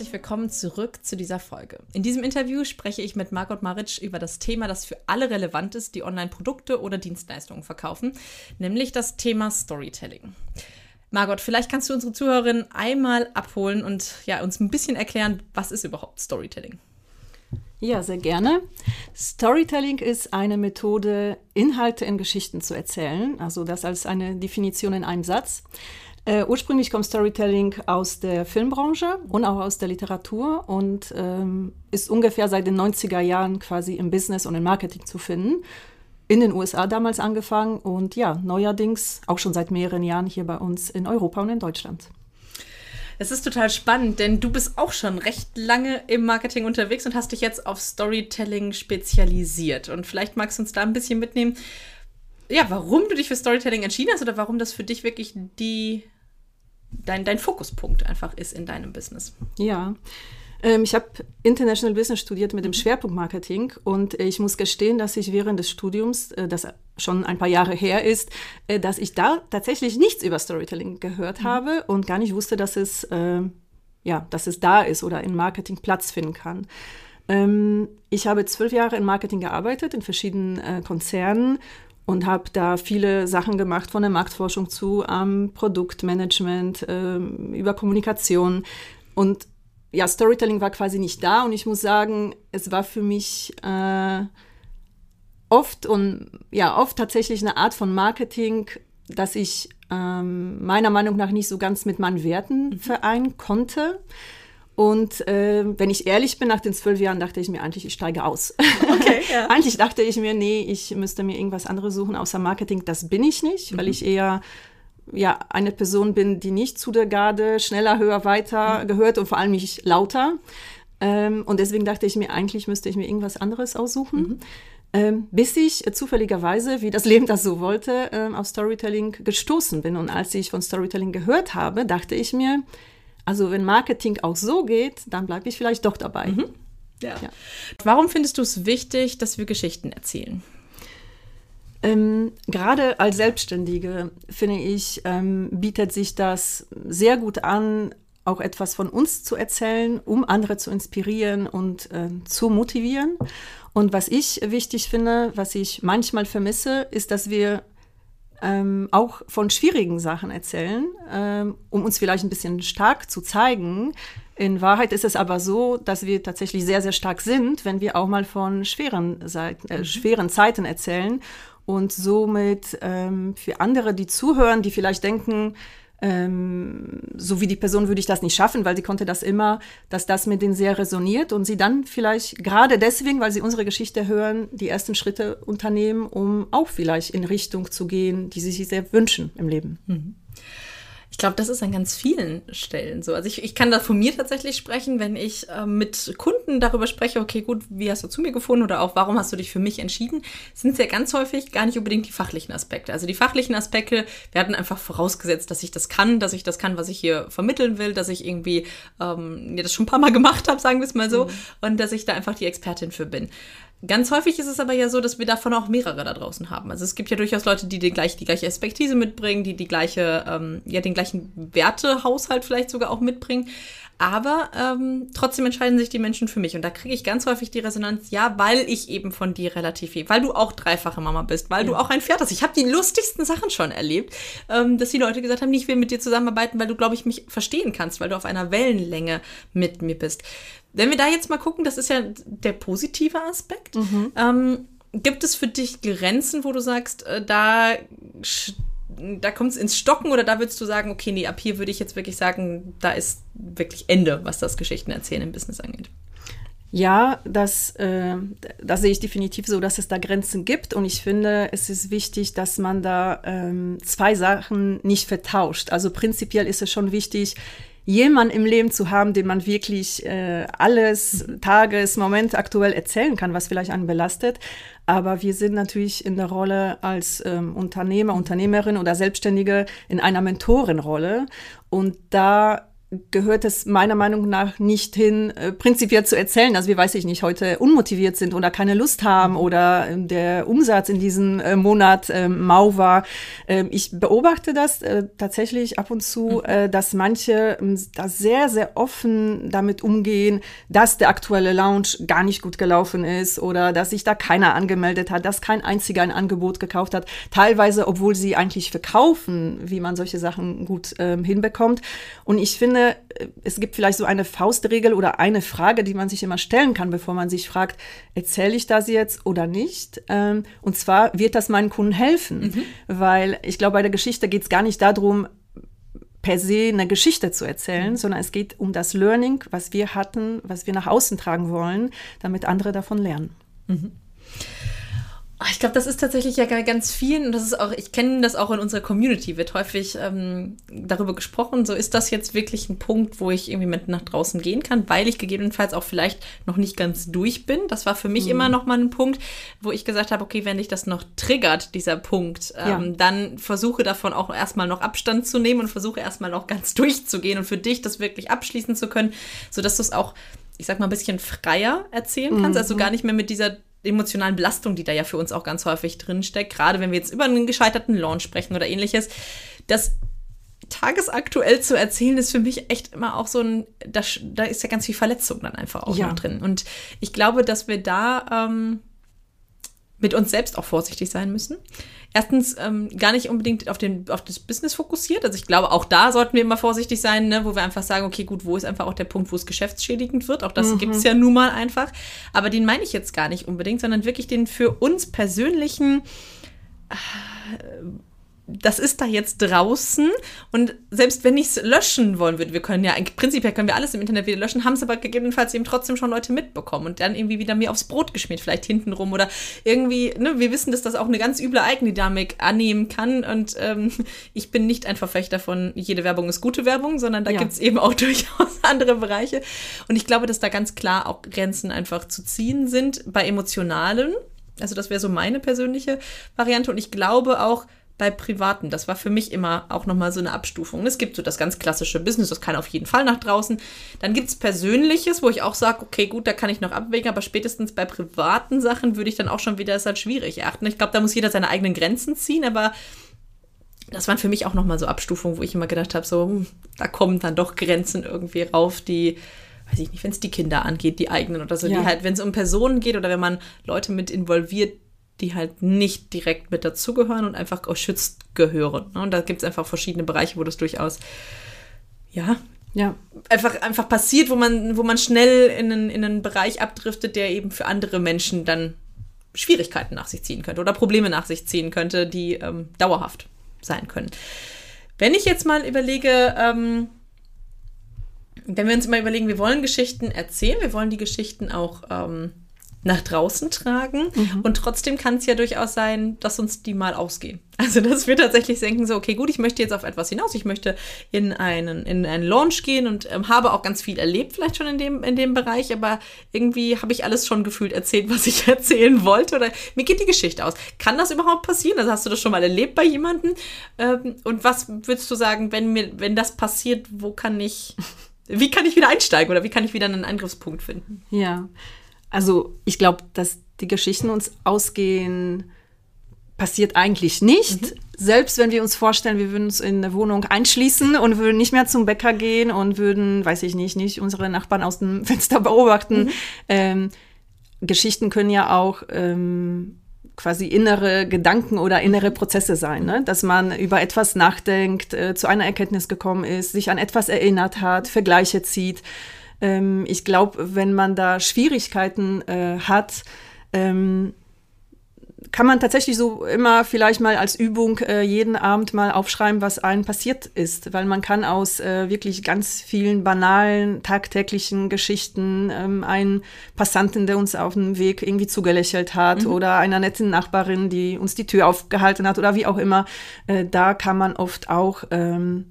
herzlich willkommen zurück zu dieser Folge. In diesem Interview spreche ich mit Margot Maric über das Thema, das für alle relevant ist, die Online-Produkte oder Dienstleistungen verkaufen, nämlich das Thema Storytelling. Margot, vielleicht kannst du unsere Zuhörerinnen einmal abholen und ja, uns ein bisschen erklären, was ist überhaupt Storytelling? Ja, sehr gerne. Storytelling ist eine Methode, Inhalte in Geschichten zu erzählen, also das als eine Definition in einem Satz. Äh, ursprünglich kommt Storytelling aus der Filmbranche und auch aus der Literatur und ähm, ist ungefähr seit den 90er Jahren quasi im Business und im Marketing zu finden. In den USA damals angefangen und ja, neuerdings auch schon seit mehreren Jahren hier bei uns in Europa und in Deutschland. Es ist total spannend, denn du bist auch schon recht lange im Marketing unterwegs und hast dich jetzt auf Storytelling spezialisiert. Und vielleicht magst du uns da ein bisschen mitnehmen, ja, warum du dich für Storytelling entschieden hast oder warum das für dich wirklich die, dein, dein Fokuspunkt einfach ist in deinem Business. Ja. Ähm, ich habe International Business studiert mit dem Schwerpunkt Marketing und ich muss gestehen, dass ich während des Studiums, äh, das schon ein paar Jahre her ist, äh, dass ich da tatsächlich nichts über Storytelling gehört mhm. habe und gar nicht wusste, dass es, äh, ja, dass es da ist oder in Marketing Platz finden kann. Ähm, ich habe zwölf Jahre in Marketing gearbeitet, in verschiedenen äh, Konzernen und habe da viele Sachen gemacht, von der Marktforschung zu ähm, Produktmanagement, ähm, über Kommunikation. Und ja, Storytelling war quasi nicht da und ich muss sagen, es war für mich äh, oft und ja, oft tatsächlich eine Art von Marketing, dass ich ähm, meiner Meinung nach nicht so ganz mit meinen Werten mhm. vereinen konnte. Und äh, wenn ich ehrlich bin, nach den zwölf Jahren dachte ich mir eigentlich, ich steige aus. Okay, ja. eigentlich dachte ich mir, nee, ich müsste mir irgendwas anderes suchen außer Marketing. Das bin ich nicht, mhm. weil ich eher ja, eine Person bin, die nicht zu der Garde schneller, höher, weiter mhm. gehört und vor allem nicht lauter. Ähm, und deswegen dachte ich mir, eigentlich müsste ich mir irgendwas anderes aussuchen. Mhm. Ähm, bis ich äh, zufälligerweise, wie das Leben das so wollte, ähm, auf Storytelling gestoßen bin. Und als ich von Storytelling gehört habe, dachte ich mir, also wenn Marketing auch so geht, dann bleibe ich vielleicht doch dabei. Mhm. Ja. ja. Warum findest du es wichtig, dass wir Geschichten erzählen? Ähm, gerade als Selbstständige, finde ich, ähm, bietet sich das sehr gut an, auch etwas von uns zu erzählen, um andere zu inspirieren und äh, zu motivieren. Und was ich wichtig finde, was ich manchmal vermisse, ist, dass wir ähm, auch von schwierigen Sachen erzählen, ähm, um uns vielleicht ein bisschen stark zu zeigen. In Wahrheit ist es aber so, dass wir tatsächlich sehr, sehr stark sind, wenn wir auch mal von schweren, Seiten, äh, mhm. schweren Zeiten erzählen und somit ähm, für andere, die zuhören, die vielleicht denken, ähm, so wie die Person würde ich das nicht schaffen, weil sie konnte das immer, dass das mit denen sehr resoniert und sie dann vielleicht gerade deswegen, weil sie unsere Geschichte hören, die ersten Schritte unternehmen, um auch vielleicht in Richtung zu gehen, die sie sich sehr wünschen im Leben. Mhm. Ich glaube, das ist an ganz vielen Stellen so. Also ich, ich kann da von mir tatsächlich sprechen, wenn ich äh, mit Kunden darüber spreche, okay, gut, wie hast du zu mir gefunden oder auch warum hast du dich für mich entschieden, sind es ja ganz häufig gar nicht unbedingt die fachlichen Aspekte. Also die fachlichen Aspekte werden einfach vorausgesetzt, dass ich das kann, dass ich das kann, was ich hier vermitteln will, dass ich irgendwie ähm, ja, das schon ein paar Mal gemacht habe, sagen wir es mal so, mhm. und dass ich da einfach die Expertin für bin. Ganz häufig ist es aber ja so, dass wir davon auch mehrere da draußen haben. Also es gibt ja durchaus Leute, die die gleiche, die gleiche Expertise mitbringen, die die gleiche, ähm, ja, den gleichen Wertehaushalt vielleicht sogar auch mitbringen. Aber ähm, trotzdem entscheiden sich die Menschen für mich. Und da kriege ich ganz häufig die Resonanz, ja, weil ich eben von dir relativ viel, weil du auch dreifache Mama bist, weil ja. du auch ein Pferd hast. Ich habe die lustigsten Sachen schon erlebt, ähm, dass die Leute gesagt haben, ich will mit dir zusammenarbeiten, weil du, glaube ich, mich verstehen kannst, weil du auf einer Wellenlänge mit mir bist. Wenn wir da jetzt mal gucken, das ist ja der positive Aspekt. Mhm. Ähm, gibt es für dich Grenzen, wo du sagst, äh, da, da kommt es ins Stocken oder da würdest du sagen, okay, nee, ab hier würde ich jetzt wirklich sagen, da ist wirklich Ende, was das Geschichten erzählen im Business angeht? Ja, das, äh, das sehe ich definitiv so, dass es da Grenzen gibt. Und ich finde, es ist wichtig, dass man da ähm, zwei Sachen nicht vertauscht. Also prinzipiell ist es schon wichtig, jemanden im Leben zu haben, dem man wirklich äh, alles. Tages, Moment aktuell erzählen kann, was vielleicht einen belastet. Aber wir sind natürlich in der Rolle als ähm, Unternehmer, Unternehmerin oder Selbstständige in einer Mentorenrolle. Und da gehört es meiner Meinung nach nicht hin, äh, prinzipiell zu erzählen, dass wir, weiß ich nicht, heute unmotiviert sind oder keine Lust haben oder äh, der Umsatz in diesem äh, Monat äh, mau war. Ähm, ich beobachte das äh, tatsächlich ab und zu, mhm. äh, dass manche ähm, da sehr, sehr offen damit umgehen, dass der aktuelle Lounge gar nicht gut gelaufen ist oder dass sich da keiner angemeldet hat, dass kein einziger ein Angebot gekauft hat. Teilweise, obwohl sie eigentlich verkaufen, wie man solche Sachen gut ähm, hinbekommt. Und ich finde, finde, es gibt vielleicht so eine Faustregel oder eine Frage, die man sich immer stellen kann, bevor man sich fragt, erzähle ich das jetzt oder nicht? Ähm, und zwar wird das meinen Kunden helfen, mhm. weil ich glaube, bei der Geschichte geht es gar nicht darum, per se eine Geschichte zu erzählen, mhm. sondern es geht um das Learning, was wir hatten, was wir nach außen tragen wollen, damit andere davon lernen. Mhm. Ah, ich glaube, das ist tatsächlich ja ganz vielen und das ist auch, ich kenne das auch in unserer Community, wird häufig ähm, darüber gesprochen, so ist das jetzt wirklich ein Punkt, wo ich irgendwie mit nach draußen gehen kann, weil ich gegebenenfalls auch vielleicht noch nicht ganz durch bin. Das war für mich mhm. immer noch mal ein Punkt, wo ich gesagt habe, okay, wenn dich das noch triggert, dieser Punkt, ähm, ja. dann versuche davon auch erstmal noch Abstand zu nehmen und versuche erstmal noch ganz durchzugehen und für dich das wirklich abschließen zu können, sodass du es auch ich sag mal, ein bisschen freier erzählen kannst, also mhm. gar nicht mehr mit dieser emotionalen Belastung, die da ja für uns auch ganz häufig drinsteckt, gerade wenn wir jetzt über einen gescheiterten Launch sprechen oder ähnliches, das tagesaktuell zu erzählen, ist für mich echt immer auch so ein, da, da ist ja ganz viel Verletzung dann einfach auch ja. noch drin. Und ich glaube, dass wir da ähm, mit uns selbst auch vorsichtig sein müssen erstens ähm, gar nicht unbedingt auf, den, auf das Business fokussiert. Also ich glaube, auch da sollten wir immer vorsichtig sein, ne, wo wir einfach sagen, okay, gut, wo ist einfach auch der Punkt, wo es geschäftsschädigend wird. Auch das mhm. gibt es ja nun mal einfach. Aber den meine ich jetzt gar nicht unbedingt, sondern wirklich den für uns persönlichen äh, das ist da jetzt draußen. Und selbst wenn ich es löschen wollen würde, wir können ja, prinzipiell können wir alles im Internet wieder löschen, haben es aber gegebenenfalls eben trotzdem schon Leute mitbekommen und dann irgendwie wieder mir aufs Brot geschmiert, vielleicht hintenrum oder irgendwie, ne, wir wissen, dass das auch eine ganz üble Eigendynamik annehmen kann und ähm, ich bin nicht ein Verfechter von, jede Werbung ist gute Werbung, sondern da ja. gibt es eben auch durchaus andere Bereiche. Und ich glaube, dass da ganz klar auch Grenzen einfach zu ziehen sind bei emotionalen, also das wäre so meine persönliche Variante. Und ich glaube auch, bei Privaten. Das war für mich immer auch nochmal so eine Abstufung. Es gibt so das ganz klassische Business, das kann auf jeden Fall nach draußen. Dann gibt es Persönliches, wo ich auch sage, okay, gut, da kann ich noch abwägen, aber spätestens bei privaten Sachen würde ich dann auch schon wieder es halt schwierig erachten. Ich glaube, da muss jeder seine eigenen Grenzen ziehen, aber das waren für mich auch nochmal so Abstufungen, wo ich immer gedacht habe, so, hm, da kommen dann doch Grenzen irgendwie rauf, die weiß ich nicht, wenn es die Kinder angeht, die eigenen oder so, ja. die halt, wenn es um Personen geht oder wenn man Leute mit involviert, die halt nicht direkt mit dazugehören und einfach geschützt gehören. Ne? Und da gibt es einfach verschiedene Bereiche, wo das durchaus, ja, ja. Einfach, einfach passiert, wo man, wo man schnell in einen, in einen Bereich abdriftet, der eben für andere Menschen dann Schwierigkeiten nach sich ziehen könnte oder Probleme nach sich ziehen könnte, die ähm, dauerhaft sein können. Wenn ich jetzt mal überlege, ähm, wenn wir uns mal überlegen, wir wollen Geschichten erzählen, wir wollen die Geschichten auch ähm, nach draußen tragen. Mhm. Und trotzdem kann es ja durchaus sein, dass uns die mal ausgehen. Also, dass wir tatsächlich denken, so, okay, gut, ich möchte jetzt auf etwas hinaus. Ich möchte in einen, in einen Launch gehen und ähm, habe auch ganz viel erlebt, vielleicht schon in dem, in dem Bereich, aber irgendwie habe ich alles schon gefühlt erzählt, was ich erzählen wollte. Oder mir geht die Geschichte aus. Kann das überhaupt passieren? Also hast du das schon mal erlebt bei jemandem? Ähm, und was würdest du sagen, wenn mir, wenn das passiert, wo kann ich, wie kann ich wieder einsteigen oder wie kann ich wieder einen Angriffspunkt finden? Ja. Also ich glaube, dass die Geschichten uns ausgehen, passiert eigentlich nicht. Mhm. Selbst wenn wir uns vorstellen, wir würden uns in eine Wohnung einschließen und würden nicht mehr zum Bäcker gehen und würden, weiß ich nicht, nicht unsere Nachbarn aus dem Fenster beobachten. Mhm. Ähm, Geschichten können ja auch ähm, quasi innere Gedanken oder innere Prozesse sein, ne? dass man über etwas nachdenkt, äh, zu einer Erkenntnis gekommen ist, sich an etwas erinnert hat, Vergleiche zieht. Ähm, ich glaube, wenn man da Schwierigkeiten äh, hat, ähm, kann man tatsächlich so immer vielleicht mal als Übung äh, jeden Abend mal aufschreiben, was einem passiert ist, weil man kann aus äh, wirklich ganz vielen banalen, tagtäglichen Geschichten ähm, einen Passanten, der uns auf dem Weg irgendwie zugelächelt hat mhm. oder einer netten Nachbarin, die uns die Tür aufgehalten hat oder wie auch immer, äh, da kann man oft auch ähm,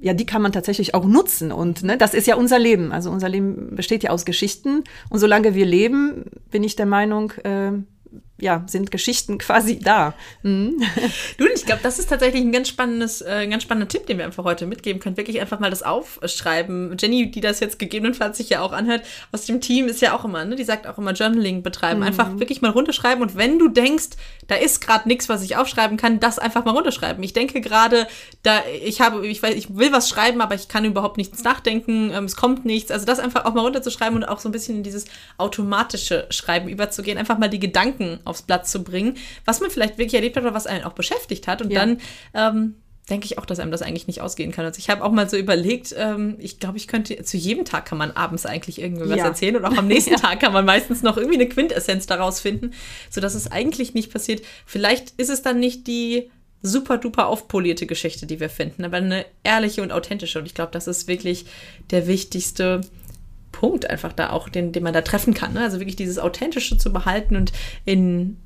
ja, die kann man tatsächlich auch nutzen. Und ne, das ist ja unser Leben. Also unser Leben besteht ja aus Geschichten. Und solange wir leben, bin ich der Meinung, äh, ja, sind Geschichten quasi da. Mhm. Du, ich glaube, das ist tatsächlich ein ganz spannendes, äh, ganz spannender Tipp, den wir einfach heute mitgeben können. Wirklich einfach mal das aufschreiben. Jenny, die das jetzt gegebenenfalls sich ja auch anhört, aus dem Team ist ja auch immer, ne, die sagt auch immer Journaling betreiben. Mhm. Einfach wirklich mal runterschreiben und wenn du denkst, da ist gerade nichts, was ich aufschreiben kann, das einfach mal runterschreiben. Ich denke gerade, da, ich habe, ich weiß, ich will was schreiben, aber ich kann überhaupt nichts nachdenken, ähm, es kommt nichts. Also das einfach auch mal runterzuschreiben und auch so ein bisschen in dieses automatische Schreiben überzugehen. Einfach mal die Gedanken aufs Blatt zu bringen, was man vielleicht wirklich erlebt hat oder was einen auch beschäftigt hat. Und ja. dann ähm, denke ich auch, dass einem das eigentlich nicht ausgehen kann. Also ich habe auch mal so überlegt, ähm, ich glaube, ich könnte, zu jedem Tag kann man abends eigentlich irgendwie was ja. erzählen und auch am nächsten. Tag kann man meistens noch irgendwie eine Quintessenz daraus finden, sodass es eigentlich nicht passiert. Vielleicht ist es dann nicht die super duper aufpolierte Geschichte, die wir finden, aber eine ehrliche und authentische. Und ich glaube, das ist wirklich der wichtigste Punkt einfach da auch, den, den man da treffen kann. Ne? Also wirklich dieses Authentische zu behalten und in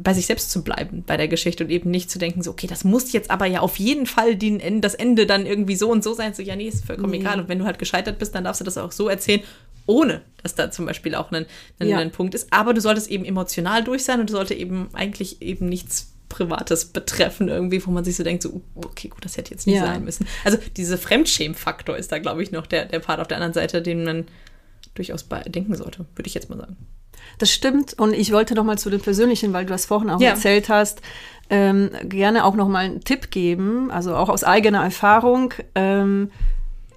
bei sich selbst zu bleiben bei der Geschichte und eben nicht zu denken, so, okay, das muss jetzt aber ja auf jeden Fall den, das Ende dann irgendwie so und so sein. So, ja, nee, ist vollkommen nee. egal. Und wenn du halt gescheitert bist, dann darfst du das auch so erzählen, ohne dass da zum Beispiel auch ein, ein, ja. ein Punkt ist. Aber du solltest eben emotional durch sein und du sollte eben eigentlich eben nichts Privates betreffen, irgendwie, wo man sich so denkt, so, okay, gut, das hätte jetzt nicht ja. sein müssen. Also dieser Fremdschämfaktor ist da, glaube ich, noch der, der Part auf der anderen Seite, den man durchaus denken sollte, würde ich jetzt mal sagen. Das stimmt. Und ich wollte noch mal zu dem Persönlichen, weil du das vorhin auch ja. erzählt hast, ähm, gerne auch noch mal einen Tipp geben, also auch aus eigener Erfahrung. Ähm,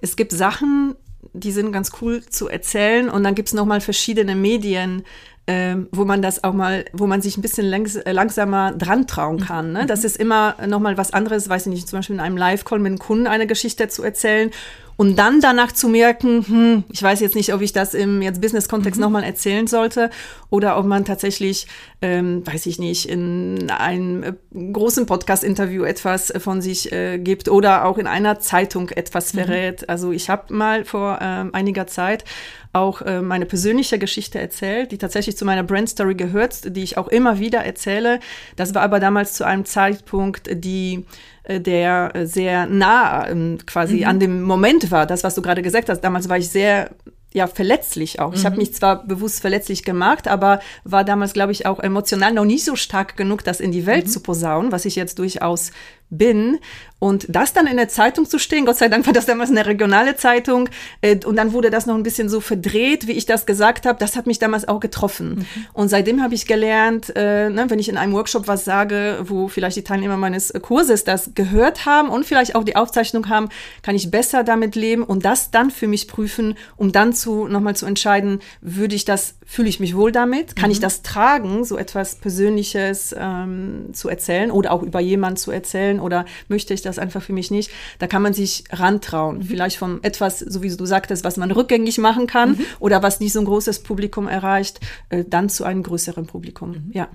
es gibt Sachen, die sind ganz cool zu erzählen und dann gibt es noch mal verschiedene Medien, ähm, wo man das auch mal, wo man sich ein bisschen langs äh, langsamer dran trauen mhm. kann. Ne? Das mhm. ist immer noch mal was anderes, weiß ich nicht, zum Beispiel in einem Live-Call mit einem Kunden eine Geschichte zu erzählen und dann danach zu merken, hm, ich weiß jetzt nicht, ob ich das im jetzt Business-Kontext mhm. nochmal erzählen sollte oder ob man tatsächlich, ähm, weiß ich nicht, in einem äh, großen Podcast-Interview etwas äh, von sich äh, gibt oder auch in einer Zeitung etwas mhm. verrät. Also ich habe mal vor ähm, einiger Zeit auch äh, meine persönliche Geschichte erzählt, die tatsächlich zu meiner Brand-Story gehört, die ich auch immer wieder erzähle. Das war aber damals zu einem Zeitpunkt, die äh, der sehr nah ähm, quasi mhm. an dem Moment war. Das, was du gerade gesagt hast. Damals war ich sehr ja verletzlich auch. Mhm. Ich habe mich zwar bewusst verletzlich gemacht, aber war damals, glaube ich, auch emotional noch nicht so stark genug, das in die Welt mhm. zu posaunen, was ich jetzt durchaus bin. Und das dann in der Zeitung zu stehen, Gott sei Dank war das damals eine regionale Zeitung, äh, und dann wurde das noch ein bisschen so verdreht, wie ich das gesagt habe, das hat mich damals auch getroffen. Mhm. Und seitdem habe ich gelernt, äh, ne, wenn ich in einem Workshop was sage, wo vielleicht die Teilnehmer meines Kurses das gehört haben und vielleicht auch die Aufzeichnung haben, kann ich besser damit leben und das dann für mich prüfen, um dann zu nochmal zu entscheiden, würde ich das, fühle ich mich wohl damit, kann mhm. ich das tragen, so etwas Persönliches ähm, zu erzählen oder auch über jemanden zu erzählen oder möchte ich das einfach für mich nicht. Da kann man sich rantrauen. Mhm. Vielleicht von etwas, so wie du sagtest, was man rückgängig machen kann mhm. oder was nicht so ein großes Publikum erreicht, äh, dann zu einem größeren Publikum. Mhm. Ja.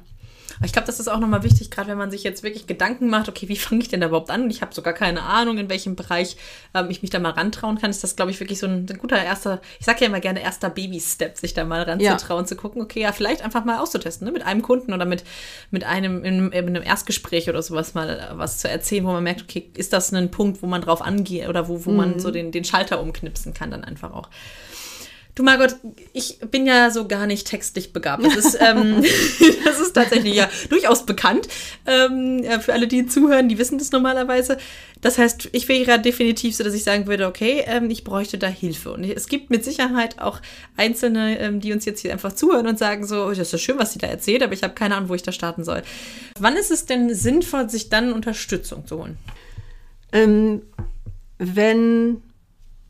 Ich glaube, das ist auch nochmal wichtig, gerade wenn man sich jetzt wirklich Gedanken macht, okay, wie fange ich denn da überhaupt an? Und ich habe sogar keine Ahnung, in welchem Bereich ähm, ich mich da mal rantrauen kann. Ist das, glaube ich, wirklich so ein, ein, guter erster, ich sage ja immer gerne erster Baby-Step, sich da mal ranzutrauen, ja. zu gucken, okay, ja, vielleicht einfach mal auszutesten, ne? mit einem Kunden oder mit, mit einem in, in einem Erstgespräch oder sowas mal äh, was zu erzählen, wo man merkt, okay, ist das ein Punkt, wo man drauf angeht oder wo, wo mhm. man so den, den Schalter umknipsen kann, dann einfach auch. Du Margot, ich bin ja so gar nicht textlich begabt. Das ist, ähm, das ist tatsächlich ja durchaus bekannt. Ähm, für alle, die zuhören, die wissen das normalerweise. Das heißt, ich wäre definitiv so, dass ich sagen würde, okay, ähm, ich bräuchte da Hilfe. Und es gibt mit Sicherheit auch Einzelne, ähm, die uns jetzt hier einfach zuhören und sagen so, das ist schön, was sie da erzählt, aber ich habe keine Ahnung, wo ich da starten soll. Wann ist es denn sinnvoll, sich dann Unterstützung zu holen? Ähm, wenn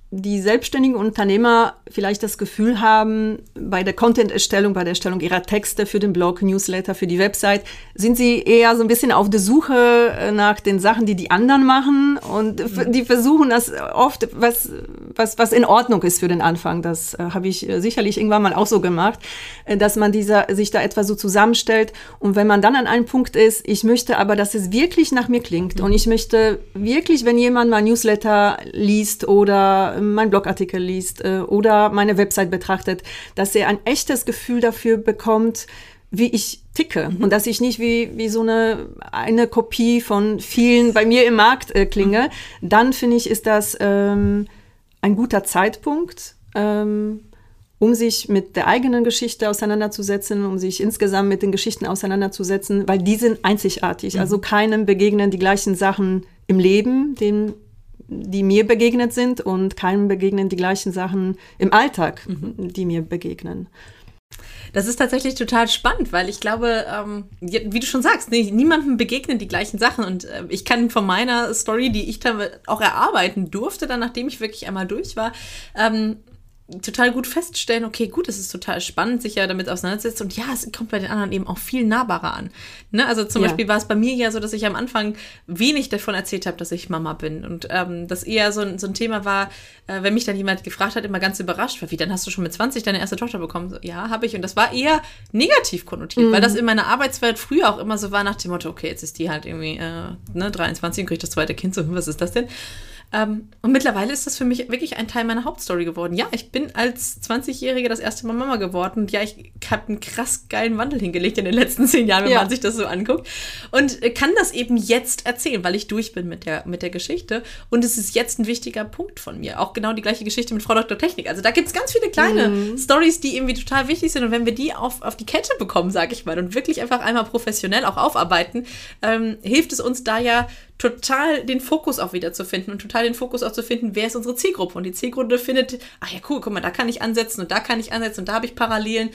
die selbstständigen Unternehmer vielleicht das Gefühl haben, bei der Content-Erstellung, bei der Erstellung ihrer Texte für den Blog, Newsletter, für die Website, sind sie eher so ein bisschen auf der Suche äh, nach den Sachen, die die anderen machen und mhm. die versuchen das oft, was, was, was in Ordnung ist für den Anfang. Das äh, habe ich äh, sicherlich irgendwann mal auch so gemacht, äh, dass man dieser, sich da etwas so zusammenstellt und wenn man dann an einem Punkt ist, ich möchte aber, dass es wirklich nach mir klingt mhm. und ich möchte wirklich, wenn jemand mal Newsletter liest oder mein Blogartikel liest äh, oder meine Website betrachtet, dass er ein echtes Gefühl dafür bekommt, wie ich ticke mhm. und dass ich nicht wie, wie so eine, eine Kopie von vielen bei mir im Markt äh, klinge, mhm. dann finde ich, ist das ähm, ein guter Zeitpunkt, ähm, um sich mit der eigenen Geschichte auseinanderzusetzen, um sich insgesamt mit den Geschichten auseinanderzusetzen, weil die sind einzigartig. Mhm. Also keinem begegnen die gleichen Sachen im Leben, dem, die mir begegnet sind, und keinem begegnen die gleichen Sachen im Alltag, mhm. die mir begegnen. Das ist tatsächlich total spannend, weil ich glaube, ähm, wie du schon sagst, nee, niemandem begegnen die gleichen Sachen. Und äh, ich kann von meiner Story, die ich dann auch erarbeiten durfte, dann nachdem ich wirklich einmal durch war, ähm, total gut feststellen, okay, gut, es ist total spannend, sich ja damit auseinanderzusetzen und ja, es kommt bei den anderen eben auch viel nahbarer an. Ne? Also zum ja. Beispiel war es bei mir ja so, dass ich am Anfang wenig davon erzählt habe, dass ich Mama bin und ähm, das eher so ein, so ein Thema war, äh, wenn mich dann jemand gefragt hat, immer ganz überrascht war, wie, dann hast du schon mit 20 deine erste Tochter bekommen? So, ja, habe ich und das war eher negativ konnotiert, mhm. weil das in meiner Arbeitswelt früher auch immer so war nach dem Motto, okay, jetzt ist die halt irgendwie äh, ne, 23 und kriegt das zweite Kind, so, was ist das denn? Ähm, und mittlerweile ist das für mich wirklich ein Teil meiner Hauptstory geworden. Ja, ich bin als 20-Jährige das erste Mal Mama geworden. Und ja, ich habe einen krass geilen Wandel hingelegt in den letzten zehn Jahren, wenn ja. man sich das so anguckt. Und kann das eben jetzt erzählen, weil ich durch bin mit der, mit der Geschichte. Und es ist jetzt ein wichtiger Punkt von mir. Auch genau die gleiche Geschichte mit Frau Dr. Technik. Also da gibt es ganz viele kleine mhm. Stories, die irgendwie total wichtig sind. Und wenn wir die auf, auf die Kette bekommen, sage ich mal, und wirklich einfach einmal professionell auch aufarbeiten, ähm, hilft es uns da ja total den Fokus auch wieder zu finden und total den Fokus auch zu finden, wer ist unsere Zielgruppe. Und die Zielgruppe findet, ach ja, cool, guck mal, da kann ich ansetzen und da kann ich ansetzen und da habe ich Parallelen.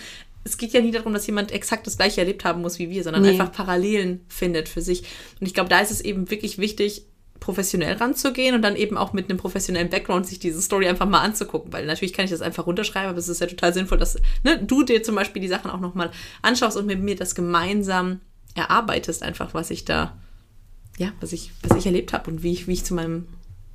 Es geht ja nie darum, dass jemand exakt das gleiche erlebt haben muss wie wir, sondern nee. einfach Parallelen findet für sich. Und ich glaube, da ist es eben wirklich wichtig, professionell ranzugehen und dann eben auch mit einem professionellen Background sich diese Story einfach mal anzugucken, weil natürlich kann ich das einfach runterschreiben, aber es ist ja total sinnvoll, dass ne, du dir zum Beispiel die Sachen auch nochmal anschaust und mit mir das gemeinsam erarbeitest, einfach was ich da ja, was ich, was ich erlebt habe und wie ich, wie ich zu meinem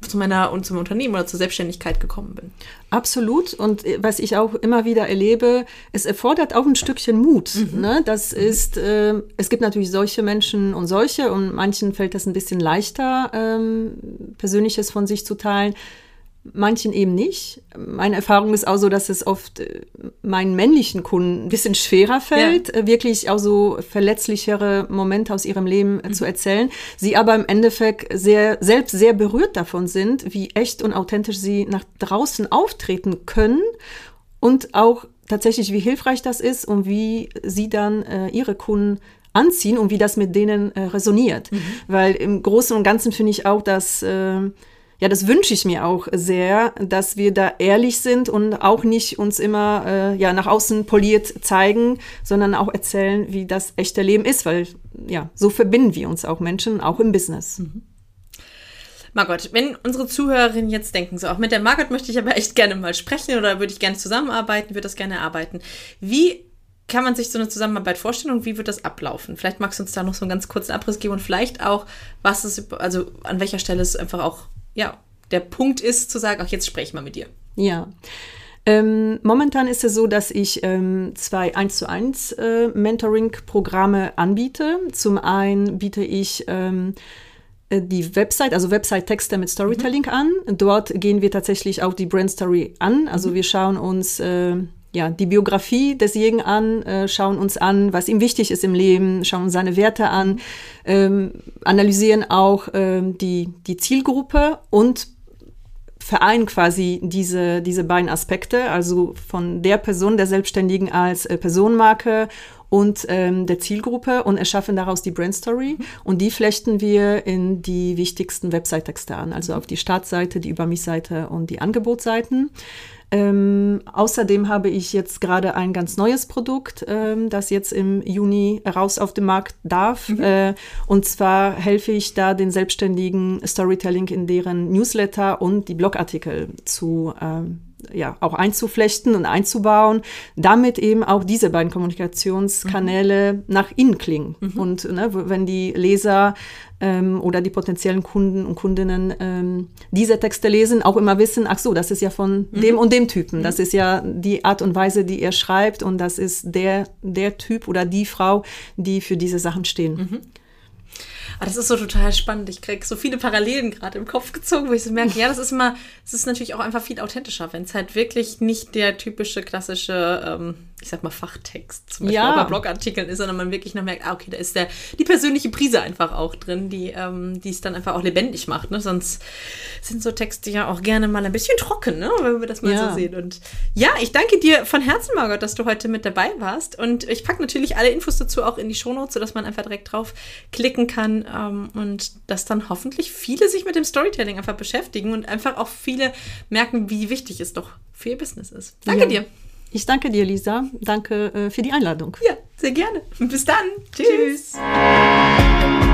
zu meiner und zum Unternehmen oder zur Selbstständigkeit gekommen bin. Absolut. Und äh, was ich auch immer wieder erlebe, es erfordert auch ein Stückchen Mut. Mhm. Ne? Das mhm. ist, äh, es gibt natürlich solche Menschen und solche und manchen fällt das ein bisschen leichter, ähm, Persönliches von sich zu teilen manchen eben nicht. Meine Erfahrung ist auch so, dass es oft äh, meinen männlichen Kunden ein bisschen schwerer fällt, ja. Äh, wirklich auch so verletzlichere Momente aus ihrem Leben äh, mhm. zu erzählen. Sie aber im Endeffekt sehr, selbst sehr berührt davon sind, wie echt und authentisch sie nach draußen auftreten können und auch tatsächlich, wie hilfreich das ist und wie sie dann äh, ihre Kunden anziehen und wie das mit denen äh, resoniert. Mhm. Weil im Großen und Ganzen finde ich auch, dass äh, ja, das wünsche ich mir auch sehr, dass wir da ehrlich sind und auch nicht uns immer äh, ja, nach außen poliert zeigen, sondern auch erzählen, wie das echte Leben ist, weil ja, so verbinden wir uns auch Menschen, auch im Business. Mhm. Margot, wenn unsere Zuhörerinnen jetzt denken, so auch mit der Margot möchte ich aber echt gerne mal sprechen oder würde ich gerne zusammenarbeiten, würde das gerne erarbeiten. Wie kann man sich so eine Zusammenarbeit vorstellen und wie wird das ablaufen? Vielleicht magst du uns da noch so einen ganz kurzen Abriss geben und vielleicht auch, was es, also an welcher Stelle es einfach auch ja, der Punkt ist zu sagen, ach, jetzt spreche ich mal mit dir. Ja. Ähm, momentan ist es so, dass ich ähm, zwei 1 zu 1 äh, Mentoring-Programme anbiete. Zum einen biete ich ähm, äh, die Website, also Website-Texte mit Storytelling mhm. an. Dort gehen wir tatsächlich auch die Brand Story an. Also mhm. wir schauen uns äh, ja, die Biografie desjenigen an, äh, schauen uns an, was ihm wichtig ist im Leben, schauen seine Werte an, ähm, analysieren auch ähm, die, die Zielgruppe und vereinen quasi diese, diese beiden Aspekte, also von der Person, der Selbstständigen als äh, Personenmarke und ähm, der Zielgruppe und erschaffen daraus die Brand Story mhm. und die flechten wir in die wichtigsten Website-Texte an, also auf die Startseite, die Über mich-Seite und die Angebotsseiten. Ähm, außerdem habe ich jetzt gerade ein ganz neues Produkt, ähm, das jetzt im Juni raus auf den Markt darf. Mhm. Äh, und zwar helfe ich da den Selbstständigen Storytelling in deren Newsletter und die Blogartikel zu ähm, ja, auch einzuflechten und einzubauen, damit eben auch diese beiden Kommunikationskanäle mhm. nach innen klingen. Mhm. Und ne, wenn die Leser ähm, oder die potenziellen Kunden und Kundinnen ähm, diese Texte lesen, auch immer wissen, ach so, das ist ja von mhm. dem und dem Typen. Das mhm. ist ja die Art und Weise, die er schreibt und das ist der, der Typ oder die Frau, die für diese Sachen stehen. Aber das ist so total spannend. Ich kriege so viele Parallelen gerade im Kopf gezogen, wo ich so merke, ja, das ist immer, es ist natürlich auch einfach viel authentischer, wenn es halt wirklich nicht der typische, klassische, ähm, ich sag mal, Fachtext zum Beispiel ja. bei Blogartikeln ist, sondern man wirklich noch merkt, ah, okay, da ist der, die persönliche Prise einfach auch drin, die ähm, es dann einfach auch lebendig macht. Ne? Sonst sind so Texte ja auch gerne mal ein bisschen trocken, ne? wenn wir das mal ja. so sehen. Und ja, ich danke dir von Herzen, Margot, dass du heute mit dabei warst. Und ich packe natürlich alle Infos dazu auch in die Shownotes, sodass man einfach direkt drauf klicken kann ähm, und dass dann hoffentlich viele sich mit dem Storytelling einfach beschäftigen und einfach auch viele merken, wie wichtig es doch für ihr Business ist. Danke ja. dir. Ich danke dir, Lisa. Danke äh, für die Einladung. Ja, sehr gerne. Bis dann. Tschüss. Tschüss.